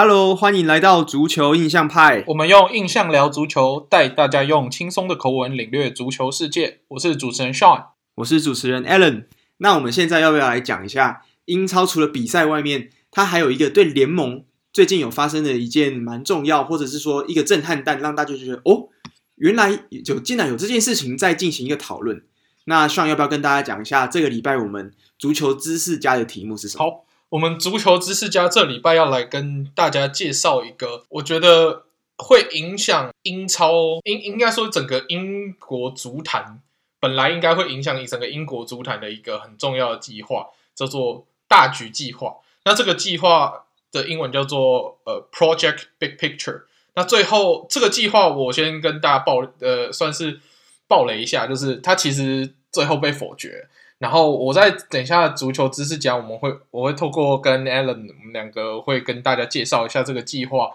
Hello，欢迎来到足球印象派。我们用印象聊足球，带大家用轻松的口吻领略足球世界。我是主持人 Sean，我是主持人 Alan。那我们现在要不要来讲一下英超？除了比赛外面，它还有一个对联盟最近有发生的一件蛮重要，或者是说一个震撼弹，让大家就觉得哦，原来有竟然有这件事情在进行一个讨论。那 Sean 要不要跟大家讲一下这个礼拜我们足球知识家的题目是什么？好。我们足球知识家这礼拜要来跟大家介绍一个，我觉得会影响英超，应应该说整个英国足坛，本来应该会影响整个英国足坛的一个很重要的计划，叫做大局计划。那这个计划的英文叫做呃 Project Big Picture。那最后这个计划，我先跟大家爆呃算是爆雷一下，就是它其实最后被否决。然后我在等一下足球知识讲，我们会我会透过跟 Alan 我们两个会跟大家介绍一下这个计划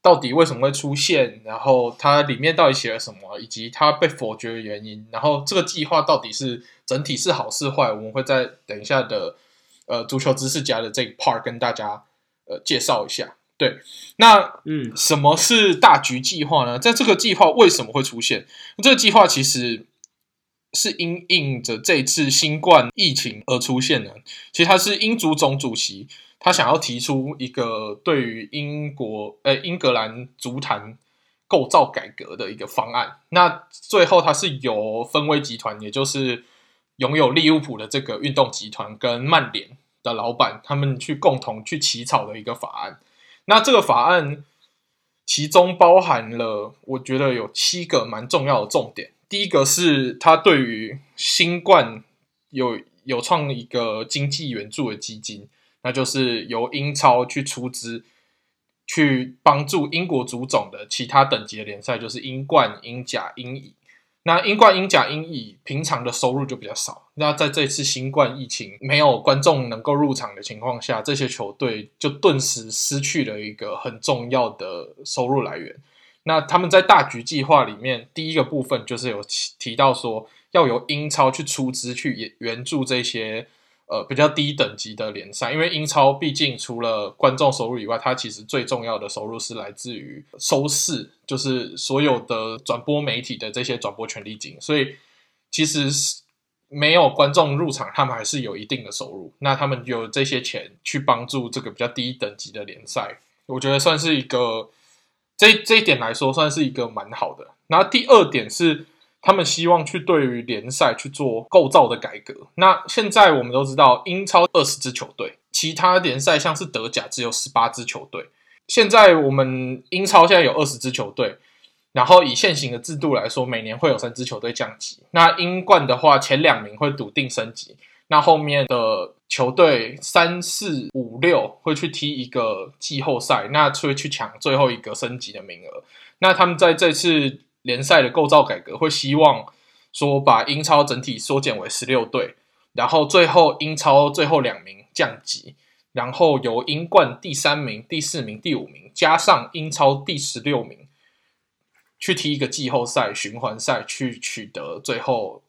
到底为什么会出现，然后它里面到底写了什么，以及它被否决的原因。然后这个计划到底是整体是好是坏，我们会在等一下的呃足球知识家的这一 part 跟大家呃介绍一下。对，那嗯，什么是大局计划呢？在这个计划为什么会出现？这个计划其实。是因应着这次新冠疫情而出现的。其实他是英足总主席，他想要提出一个对于英国呃英格兰足坛构造改革的一个方案。那最后他是由分威集团，也就是拥有利物浦的这个运动集团跟曼联的老板，他们去共同去起草的一个法案。那这个法案其中包含了，我觉得有七个蛮重要的重点。第一个是他对于新冠有有创一个经济援助的基金，那就是由英超去出资，去帮助英国足总的其他等级的联赛，就是英冠、英甲、英乙。那英冠、英甲、英乙平常的收入就比较少，那在这次新冠疫情没有观众能够入场的情况下，这些球队就顿时失去了一个很重要的收入来源。那他们在大局计划里面，第一个部分就是有提到说，要由英超去出资去援助这些呃比较低等级的联赛，因为英超毕竟除了观众收入以外，它其实最重要的收入是来自于收视，就是所有的转播媒体的这些转播权利金，所以其实是没有观众入场，他们还是有一定的收入。那他们有这些钱去帮助这个比较低等级的联赛，我觉得算是一个。这这一点来说，算是一个蛮好的。那第二点是，他们希望去对于联赛去做构造的改革。那现在我们都知道，英超二十支球队，其他联赛像是德甲只有十八支球队。现在我们英超现在有二十支球队，然后以现行的制度来说，每年会有三支球队降级。那英冠的话，前两名会笃定升级。那后面的球队三四五六会去踢一个季后赛，那会去抢最后一个升级的名额。那他们在这次联赛的构造改革，会希望说把英超整体缩减为十六队，然后最后英超最后两名降级，然后由英冠第三名、第四名、第五名加上英超第十六名去踢一个季后赛循环赛，去取得最后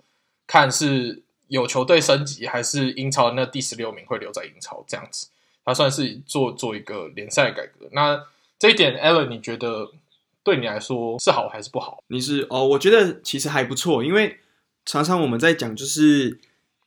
看是。有球队升级，还是英超那第十六名会留在英超这样子？他算是做做一个联赛改革。那这一点，Alan，你觉得对你来说是好还是不好？你是哦，我觉得其实还不错，因为常常我们在讲，就是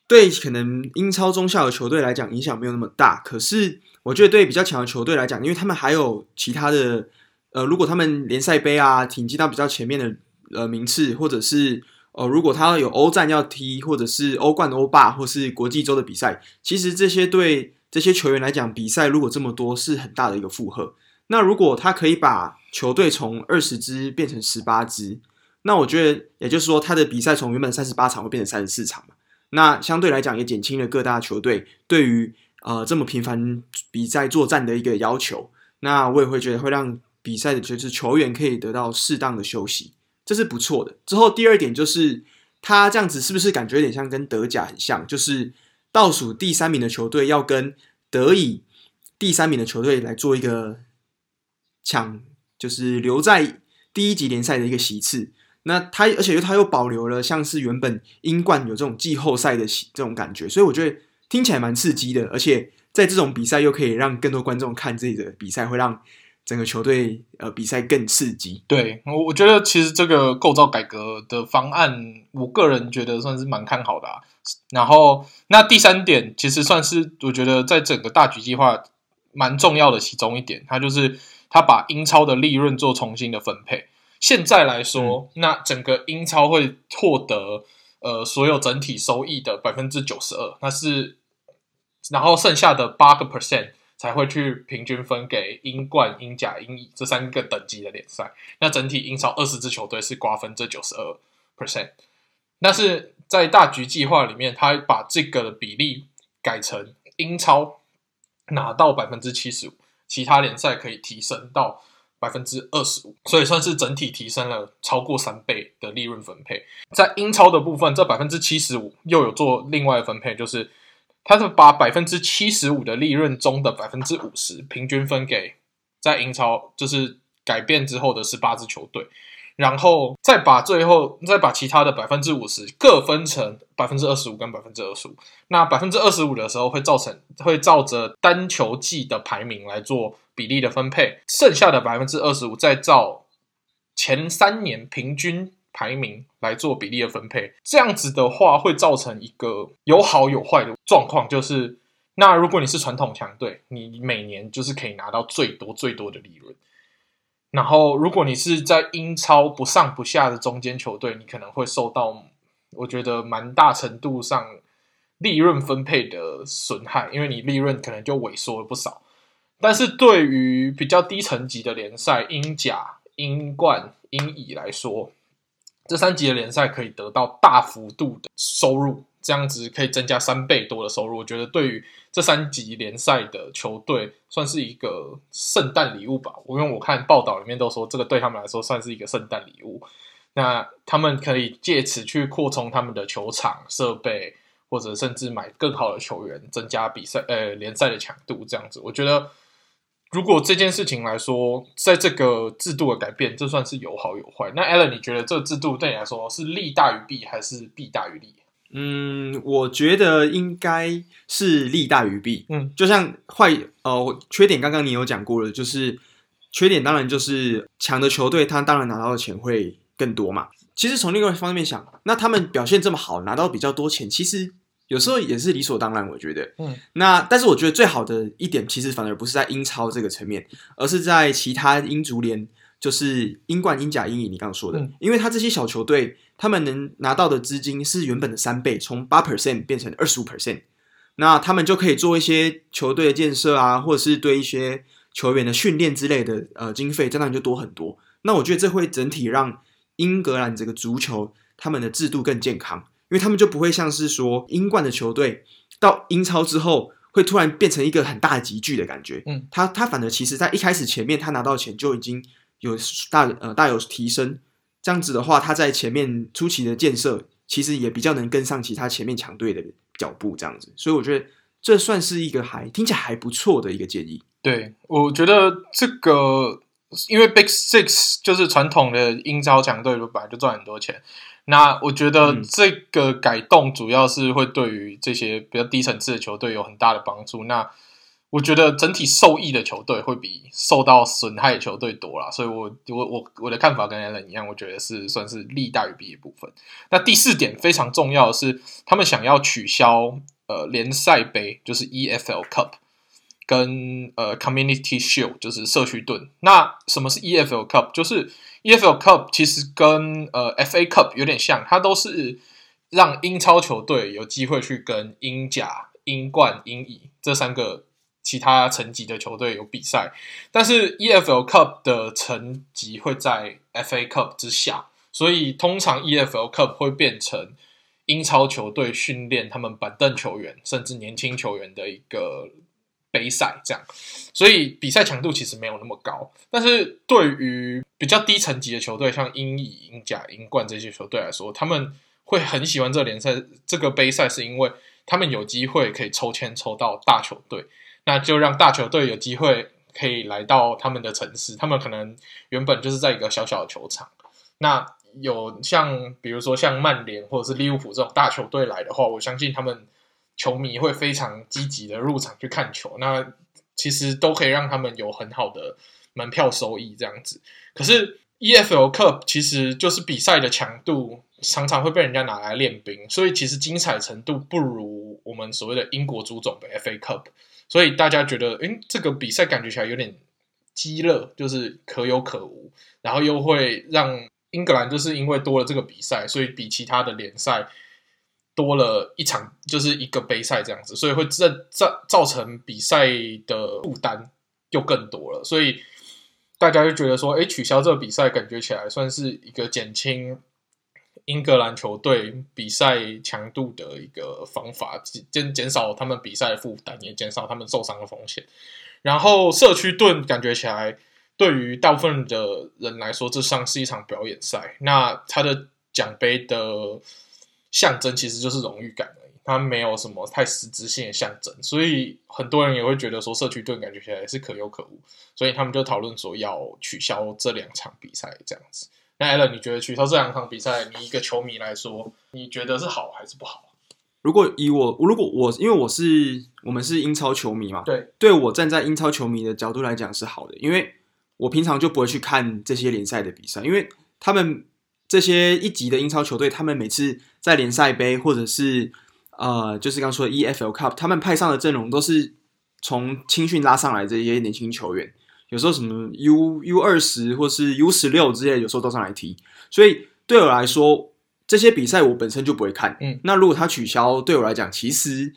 对可能英超中下游球队来讲影响没有那么大。可是我觉得对比较强的球队来讲，因为他们还有其他的呃，如果他们联赛杯啊挺进到比较前面的呃名次，或者是。哦，如果他有欧战要踢，或者是欧冠、欧霸，或是国际周的比赛，其实这些对这些球员来讲，比赛如果这么多，是很大的一个负荷。那如果他可以把球队从二十支变成十八支，那我觉得也就是说，他的比赛从原本三十八场会变成三十四场嘛。那相对来讲，也减轻了各大球队对于呃这么频繁比赛作战的一个要求。那我也会觉得会让比赛的就是球员可以得到适当的休息。这是不错的。之后第二点就是，他这样子是不是感觉有点像跟德甲很像？就是倒数第三名的球队要跟德乙第三名的球队来做一个抢，就是留在第一级联赛的一个席次。那他而且又他又保留了像是原本英冠有这种季后赛的这种感觉，所以我觉得听起来蛮刺激的。而且在这种比赛又可以让更多观众看自己的比赛，会让整个球队呃比赛更刺激。对，我我觉得其实这个构造改革的方案，我个人觉得算是蛮看好的啊。然后那第三点，其实算是我觉得在整个大局计划蛮重要的其中一点，它就是它把英超的利润做重新的分配。现在来说，嗯、那整个英超会获得呃所有整体收益的百分之九十二，那是然后剩下的八个 percent。才会去平均分给英冠、英甲、英乙这三个等级的联赛。那整体英超二十支球队是瓜分这九十二 percent。但是在大局计划里面，他把这个比例改成英超拿到百分之七十五，其他联赛可以提升到百分之二十五，所以算是整体提升了超过三倍的利润分配。在英超的部分，这百分之七十五又有做另外分配，就是。他是把百分之七十五的利润中的百分之五十平均分给在英超，就是改变之后的十八支球队，然后再把最后再把其他的百分之五十各分成百分之二十五跟百分之二十五。那百分之二十五的时候会造成会照着单球季的排名来做比例的分配，剩下的百分之二十五再照前三年平均。排名来做比例的分配，这样子的话会造成一个有好有坏的状况，就是那如果你是传统强队，你每年就是可以拿到最多最多的利润，然后如果你是在英超不上不下的中间球队，你可能会受到我觉得蛮大程度上利润分配的损害，因为你利润可能就萎缩了不少。但是对于比较低层级的联赛，英甲、英冠、英乙来说，这三级的联赛可以得到大幅度的收入，这样子可以增加三倍多的收入。我觉得对于这三级联赛的球队，算是一个圣诞礼物吧。我因为我看报道里面都说，这个对他们来说算是一个圣诞礼物。那他们可以借此去扩充他们的球场设备，或者甚至买更好的球员，增加比赛呃联赛的强度。这样子，我觉得。如果这件事情来说，在这个制度的改变，这算是有好有坏。那 Alan，你觉得这个制度对你来说是利大于弊，还是弊大于利？嗯，我觉得应该是利大于弊。嗯，就像坏呃缺点，刚刚你有讲过了，就是缺点当然就是强的球队，他当然拿到的钱会更多嘛。其实从另外一方面想，那他们表现这么好，拿到比较多钱，其实。有时候也是理所当然，我觉得。嗯，那但是我觉得最好的一点，其实反而不是在英超这个层面，而是在其他英足联，就是英冠、英甲、英乙。你刚刚说的，嗯，因为他这些小球队，他们能拿到的资金是原本的三倍，从八 percent 变成二十五 percent，那他们就可以做一些球队的建设啊，或者是对一些球员的训练之类的呃经费，这样就多很多。那我觉得这会整体让英格兰这个足球他们的制度更健康。因为他们就不会像是说英冠的球队到英超之后会突然变成一个很大的集聚的感觉，嗯，他他反而其实在一开始前面他拿到钱就已经有大呃大有提升，这样子的话他在前面初期的建设其实也比较能跟上其他前面强队的脚步，这样子，所以我觉得这算是一个还听起来还不错的一个建议。对，我觉得这个因为 Big Six 就是传统的英超强队，本来就赚很多钱。那我觉得这个改动主要是会对于这些比较低层次的球队有很大的帮助。那我觉得整体受益的球队会比受到损害的球队多啦，所以我我我我的看法跟 Alan 一样，我觉得是算是利大于弊的部分。那第四点非常重要的是，他们想要取消呃联赛杯，就是 EFL Cup。跟呃，Community Shield 就是社区盾。那什么是 EFL Cup？就是 EFL Cup 其实跟呃 FA Cup 有点像，它都是让英超球队有机会去跟英甲、英冠、英乙这三个其他层级的球队有比赛。但是 EFL Cup 的层级会在 FA Cup 之下，所以通常 EFL Cup 会变成英超球队训练他们板凳球员甚至年轻球员的一个。杯赛这样，所以比赛强度其实没有那么高。但是对于比较低层级的球队，像英乙、英甲、英冠这些球队来说，他们会很喜欢这个联赛、这个杯赛，是因为他们有机会可以抽签抽到大球队，那就让大球队有机会可以来到他们的城市。他们可能原本就是在一个小小的球场，那有像比如说像曼联或者是利物浦这种大球队来的话，我相信他们。球迷会非常积极的入场去看球，那其实都可以让他们有很好的门票收益这样子。可是 EFL Cup 其实就是比赛的强度常常会被人家拿来练兵，所以其实精彩程度不如我们所谓的英国足总杯 FA Cup。所以大家觉得，诶，这个比赛感觉起来有点鸡肋，就是可有可无，然后又会让英格兰就是因为多了这个比赛，所以比其他的联赛多了一场，就是一个杯赛这样子，所以会造造造成比赛的负担又更多了，所以大家就觉得说，诶，取消这个比赛，感觉起来算是一个减轻。英格兰球队比赛强度的一个方法，减减少他们比赛的负担，也减少他们受伤的风险。然后社区盾感觉起来，对于大部分的人来说，这像是一场表演赛。那他的奖杯的象征其实就是荣誉感而已，它没有什么太实质性的象征。所以很多人也会觉得说，社区盾感觉起来是可有可无。所以他们就讨论说要取消这两场比赛，这样子。那 Allen，你觉得取消这两场比赛，你一个球迷来说，你觉得是好还是不好？如果以我，如果我，因为我是我们是英超球迷嘛，对，对我站在英超球迷的角度来讲是好的，因为我平常就不会去看这些联赛的比赛，因为他们这些一级的英超球队，他们每次在联赛杯或者是呃，就是刚刚说的 EFL Cup，他们派上的阵容都是从青训拉上来这些年轻球员。有时候什么 U U 二十或是 U 十六之类，有时候都上来踢，所以对我来说，这些比赛我本身就不会看。嗯，那如果他取消，对我来讲其实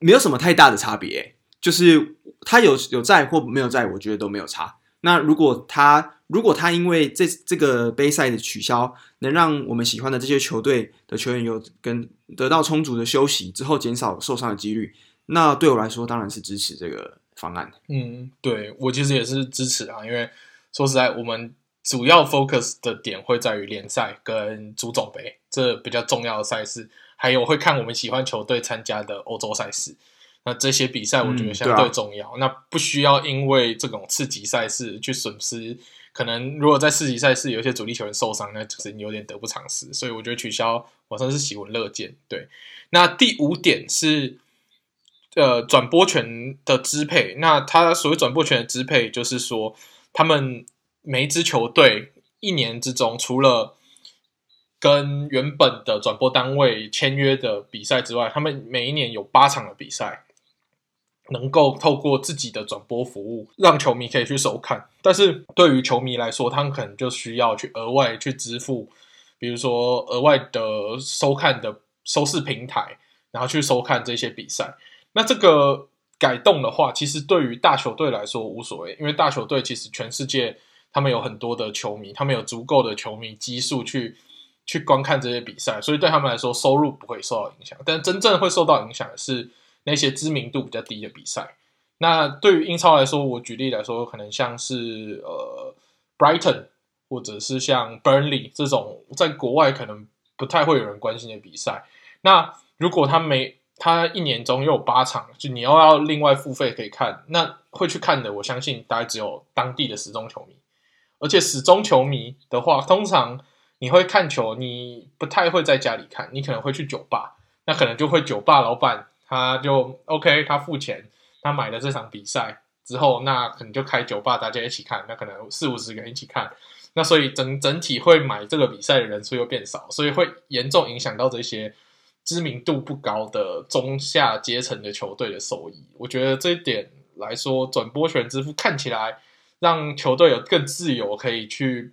没有什么太大的差别，就是他有有在或没有在，我觉得都没有差。那如果他如果他因为这这个杯赛的取消，能让我们喜欢的这些球队的球员有跟得到充足的休息之后，减少受伤的几率，那对我来说当然是支持这个。方案，嗯，对，我其实也是支持啊，因为说实在，我们主要 focus 的点会在于联赛跟足总杯这比较重要的赛事，还有会看我们喜欢球队参加的欧洲赛事。那这些比赛我觉得相对重要，嗯啊、那不需要因为这种次级赛事去损失。可能如果在次级赛事有一些主力球员受伤，那就是你有点得不偿失。所以我觉得取消，我算是喜闻乐见。对，那第五点是。呃，转播权的支配，那他所谓转播权的支配，就是说，他们每一支球队一年之中，除了跟原本的转播单位签约的比赛之外，他们每一年有八场的比赛，能够透过自己的转播服务，让球迷可以去收看。但是对于球迷来说，他们可能就需要去额外去支付，比如说额外的收看的收视平台，然后去收看这些比赛。那这个改动的话，其实对于大球队来说无所谓，因为大球队其实全世界他们有很多的球迷，他们有足够的球迷基数去去观看这些比赛，所以对他们来说收入不会受到影响。但真正会受到影响的是那些知名度比较低的比赛。那对于英超来说，我举例来说，可能像是呃 Brighton 或者是像 Burnley 这种在国外可能不太会有人关心的比赛。那如果他没他一年中又有八场，就你要要另外付费可以看，那会去看的，我相信大概只有当地的死忠球迷。而且死忠球迷的话，通常你会看球，你不太会在家里看，你可能会去酒吧，那可能就会酒吧老板他就 OK，他付钱，他买了这场比赛之后，那可能就开酒吧，大家一起看，那可能四五十个人一起看，那所以整整体会买这个比赛的人数又变少，所以会严重影响到这些。知名度不高的中下阶层的球队的收益，我觉得这一点来说，转播权支付看起来让球队有更自由，可以去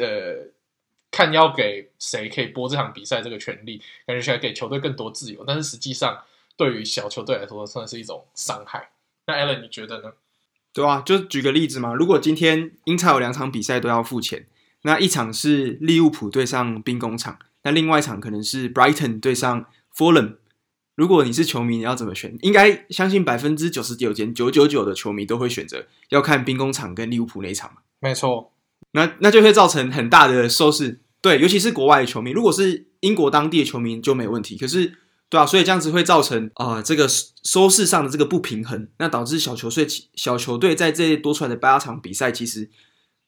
呃看要给谁可以播这场比赛这个权利，感觉起来给球队更多自由。但是实际上，对于小球队来说，算是一种伤害。那 Allen 你觉得呢？对啊，就举个例子嘛，如果今天英超有两场比赛都要付钱，那一场是利物浦对上兵工厂。那另外一场可能是 Brighton 对上 Fulham，如果你是球迷，你要怎么选？应该相信百分之九十九点九九九的球迷都会选择要看兵工厂跟利物浦那一场。没错，那那就会造成很大的收视，对，尤其是国外的球迷。如果是英国当地的球迷就没问题，可是对啊，所以这样子会造成啊、呃、这个收视上的这个不平衡，那导致小球队小球队在这多出来的八场比赛，其实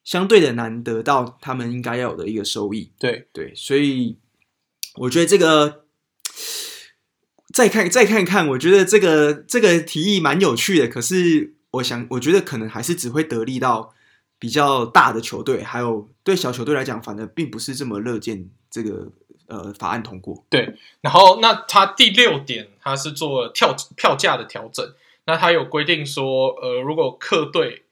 相对的难得到他们应该要有的一个收益。对对，所以。我觉得这个再看再看看，我觉得这个这个提议蛮有趣的。可是我想我觉得可能还是只会得利到比较大的球队，还有对小球队来讲，反而并不是这么乐见这个呃法案通过。对，然后那他第六点，他是做跳票价的调整。那他有规定说，呃，如果客队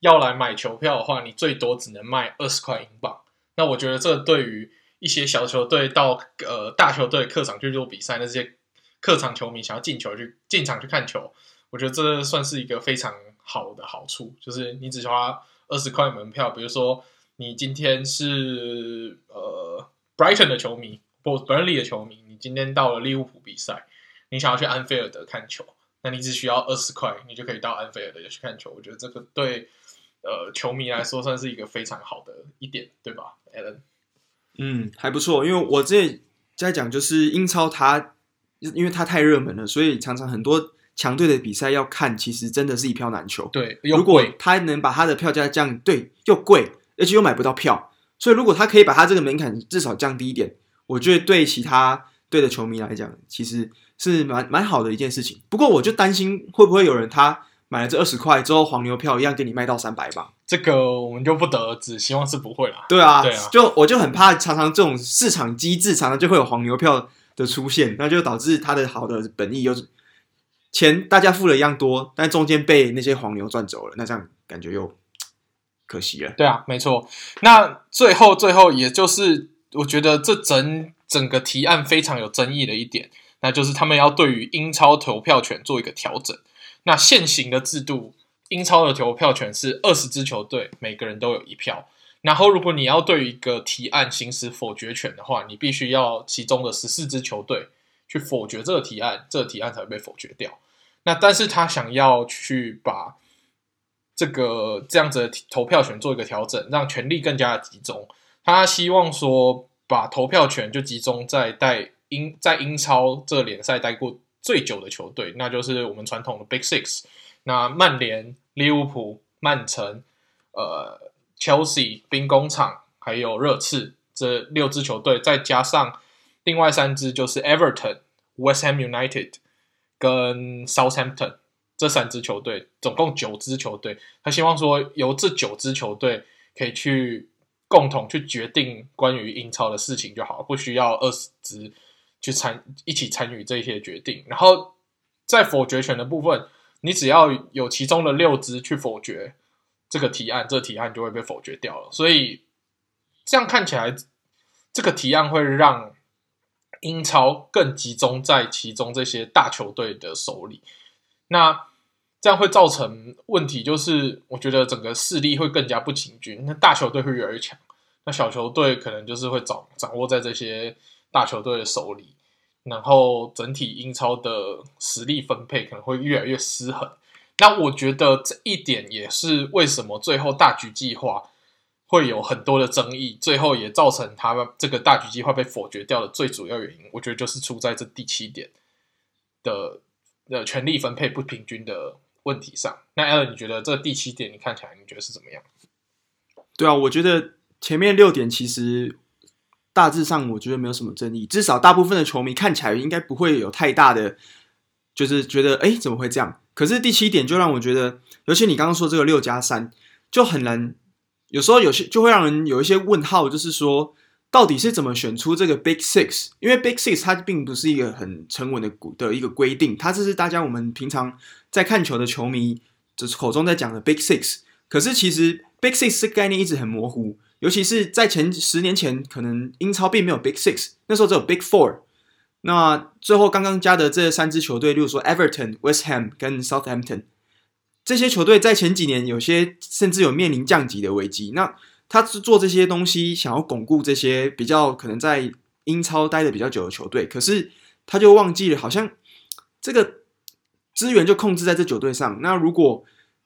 要来买球票的话，你最多只能卖二十块英镑。那我觉得这对于一些小球队到呃大球队客场去做比赛，那些客场球迷想要进球去进场去看球，我觉得这算是一个非常好的好处，就是你只花二十块门票。比如说你今天是呃 Brighton 的球迷或 Burnley 的球迷，你今天到了利物浦比赛，你想要去安菲尔德看球。那你只需要二十块，你就可以到安菲尔德去看球。我觉得这个对呃球迷来说算是一个非常好的一点，对吧，Alan？嗯，还不错。因为我这在讲，就是英超它因为它太热门了，所以常常很多强队的比赛要看，其实真的是一票难求。对，如果他能把他的票价降，对，又贵，而且又买不到票，所以如果他可以把他这个门槛至少降低一点，我觉得对其他队的球迷来讲，其实。是蛮蛮好的一件事情，不过我就担心会不会有人他买了这二十块之后，黄牛票一样给你卖到三百吧？这个我们就不得而知，希望是不会啦。对啊，对啊，就我就很怕，常常这种市场机制，常常就会有黄牛票的出现，那就导致他的好的本意又是钱大家付了一样多，但中间被那些黄牛赚走了，那这样感觉又可惜了。对啊，没错。那最后最后，也就是我觉得这整整个提案非常有争议的一点。那就是他们要对于英超投票权做一个调整。那现行的制度，英超的投票权是二十支球队，每个人都有一票。然后，如果你要对一个提案行使否决权的话，你必须要其中的十四支球队去否决这个提案，这个提案才会被否决掉。那但是他想要去把这个这样子的投票权做一个调整，让权力更加的集中。他希望说，把投票权就集中在带。英在英超这个联赛待过最久的球队，那就是我们传统的 Big Six。那曼联、利物浦、曼城、呃，Chelsea、兵工厂还有热刺这六支球队，再加上另外三支就是 Everton、West Ham United 跟 Southampton 这三支球队，总共九支球队。他希望说由这九支球队可以去共同去决定关于英超的事情就好，不需要二十支。去参一起参与这些决定，然后在否决权的部分，你只要有其中的六支去否决这个提案，这个提案就会被否决掉了。所以这样看起来，这个提案会让英超更集中在其中这些大球队的手里。那这样会造成问题，就是我觉得整个势力会更加不平均，那大球队会越来越强，那小球队可能就是会掌掌握在这些。大球队的手里，然后整体英超的实力分配可能会越来越失衡。那我觉得这一点也是为什么最后大局计划会有很多的争议，最后也造成他们这个大局计划被否决掉的最主要原因。我觉得就是出在这第七点的的权力分配不平均的问题上。那 l 你觉得这第七点你看起来你觉得是怎么样？对啊，我觉得前面六点其实。大致上，我觉得没有什么争议。至少大部分的球迷看起来应该不会有太大的，就是觉得哎，怎么会这样？可是第七点就让我觉得，尤其你刚刚说这个六加三，就很难。有时候有些就会让人有一些问号，就是说到底是怎么选出这个 Big Six？因为 Big Six 它并不是一个很成文的的一个规定，它这是大家我们平常在看球的球迷就是口中在讲的 Big Six。可是其实 Big Six 这概念一直很模糊。尤其是在前十年前，可能英超并没有 Big Six，那时候只有 Big Four。那最后刚刚加的这三支球队，例如说 Everton、West Ham 跟 Southampton 这些球队，在前几年有些甚至有面临降级的危机。那他是做这些东西，想要巩固这些比较可能在英超待的比较久的球队，可是他就忘记了，好像这个资源就控制在这九队上。那如果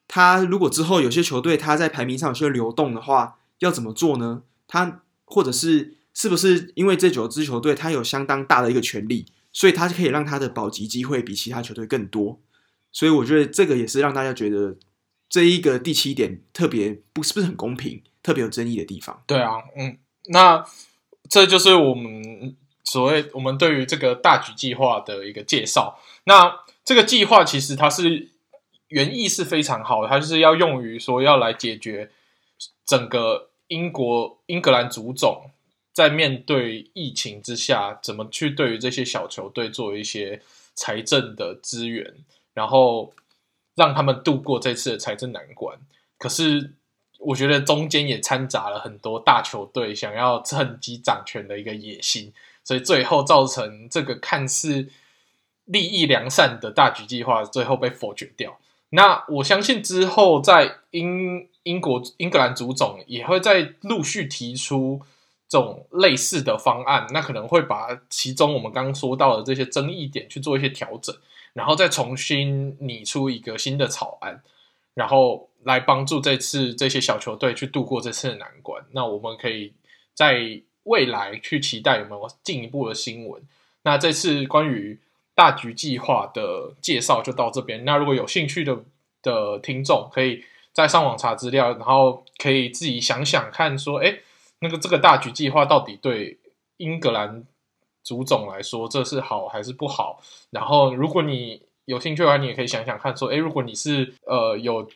他如果之后有些球队他在排名上有些流动的话，要怎么做呢？他或者是是不是因为这九支球队他有相当大的一个权利，所以他可以让他的保级机会比其他球队更多？所以我觉得这个也是让大家觉得这一个第七点特别不是不是很公平、特别有争议的地方。对啊，嗯，那这就是我们所谓我们对于这个大局计划的一个介绍。那这个计划其实它是原意是非常好的，它就是要用于说要来解决整个英国英格兰足总在面对疫情之下，怎么去对于这些小球队做一些财政的资源，然后让他们度过这次的财政难关。可是我觉得中间也掺杂了很多大球队想要趁机掌权的一个野心，所以最后造成这个看似利益良善的大局计划最后被否决掉。那我相信之后在英英国英格兰足总也会再陆续提出这种类似的方案，那可能会把其中我们刚刚说到的这些争议点去做一些调整，然后再重新拟出一个新的草案，然后来帮助这次这些小球队去度过这次的难关。那我们可以在未来去期待有没有进一步的新闻。那这次关于大局计划的介绍就到这边。那如果有兴趣的的听众，可以再上网查资料，然后可以自己想想看，说，哎，那个这个大局计划到底对英格兰足总来说，这是好还是不好？然后，如果你有兴趣的话，你也可以想想看，说，哎，如果你是呃有。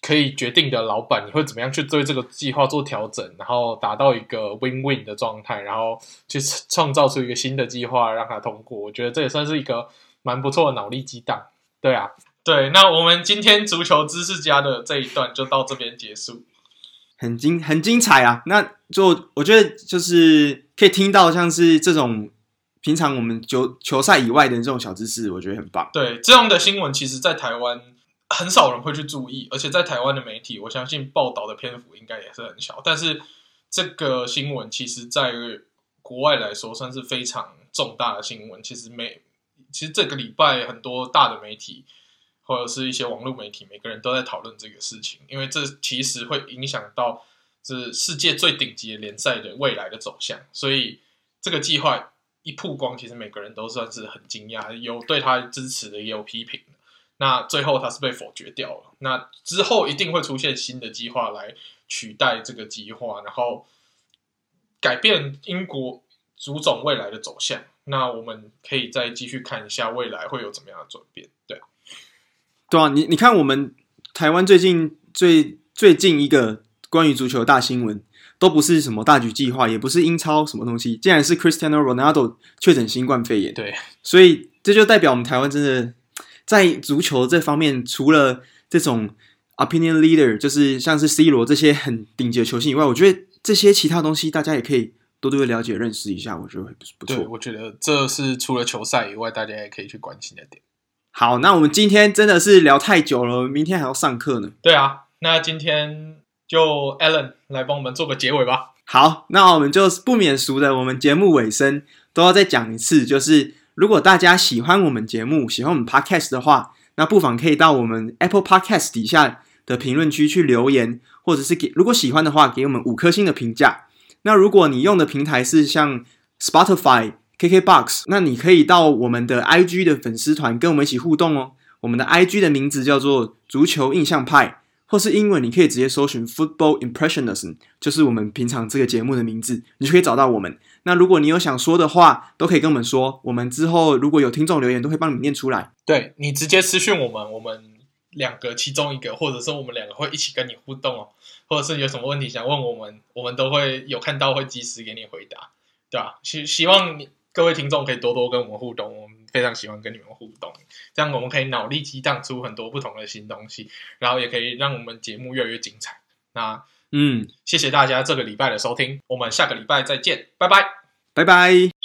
可以决定的老板，你会怎么样去对这个计划做调整，然后达到一个 win-win 的状态，然后去创造出一个新的计划让它通过。我觉得这也算是一个蛮不错的脑力激荡。对啊，对，那我们今天足球知识家的这一段就到这边结束，很精很精彩啊！那就我觉得就是可以听到像是这种平常我们球球赛以外的这种小知识，我觉得很棒。对，这样的新闻其实，在台湾。很少人会去注意，而且在台湾的媒体，我相信报道的篇幅应该也是很小。但是这个新闻其实，在国外来说算是非常重大的新闻。其实每其实这个礼拜很多大的媒体或者是一些网络媒体，每个人都在讨论这个事情，因为这其实会影响到这世界最顶级的联赛的未来的走向。所以这个计划一曝光，其实每个人都算是很惊讶，有对他支持的，也有批评。那最后他是被否决掉了。那之后一定会出现新的计划来取代这个计划，然后改变英国足总未来的走向。那我们可以再继续看一下未来会有怎么样的转变。对，对啊，你你看，我们台湾最近最最近一个关于足球大新闻，都不是什么大局计划，也不是英超什么东西，竟然是 Cristiano Ronaldo 确诊新冠肺炎。对，所以这就代表我们台湾真的。在足球这方面，除了这种 opinion leader，就是像是 C 罗这些很顶级的球星以外，我觉得这些其他东西大家也可以多多了解、认识一下，我觉得会不错。对，我觉得这是除了球赛以外，大家也可以去关心的点。好，那我们今天真的是聊太久了，明天还要上课呢。对啊，那今天就 Alan 来帮我们做个结尾吧。好，那我们就不免俗的，我们节目尾声都要再讲一次，就是。如果大家喜欢我们节目，喜欢我们 Podcast 的话，那不妨可以到我们 Apple Podcast 底下的评论区去留言，或者是给如果喜欢的话，给我们五颗星的评价。那如果你用的平台是像 Spotify、KKBox，那你可以到我们的 IG 的粉丝团跟我们一起互动哦。我们的 IG 的名字叫做足球印象派。或是英文，你可以直接搜寻 Football Impressionism，就是我们平常这个节目的名字，你就可以找到我们。那如果你有想说的话，都可以跟我们说。我们之后如果有听众留言，都会帮你念出来。对，你直接私讯我们，我们两个其中一个，或者是我们两个会一起跟你互动哦。或者是有什么问题想问我们，我们都会有看到，会及时给你回答，对吧？希希望你各位听众可以多多跟我们互动。我们非常喜欢跟你们互动，这样我们可以脑力激荡出很多不同的新东西，然后也可以让我们节目越来越精彩。那嗯，谢谢大家这个礼拜的收听，我们下个礼拜再见，拜拜，拜拜。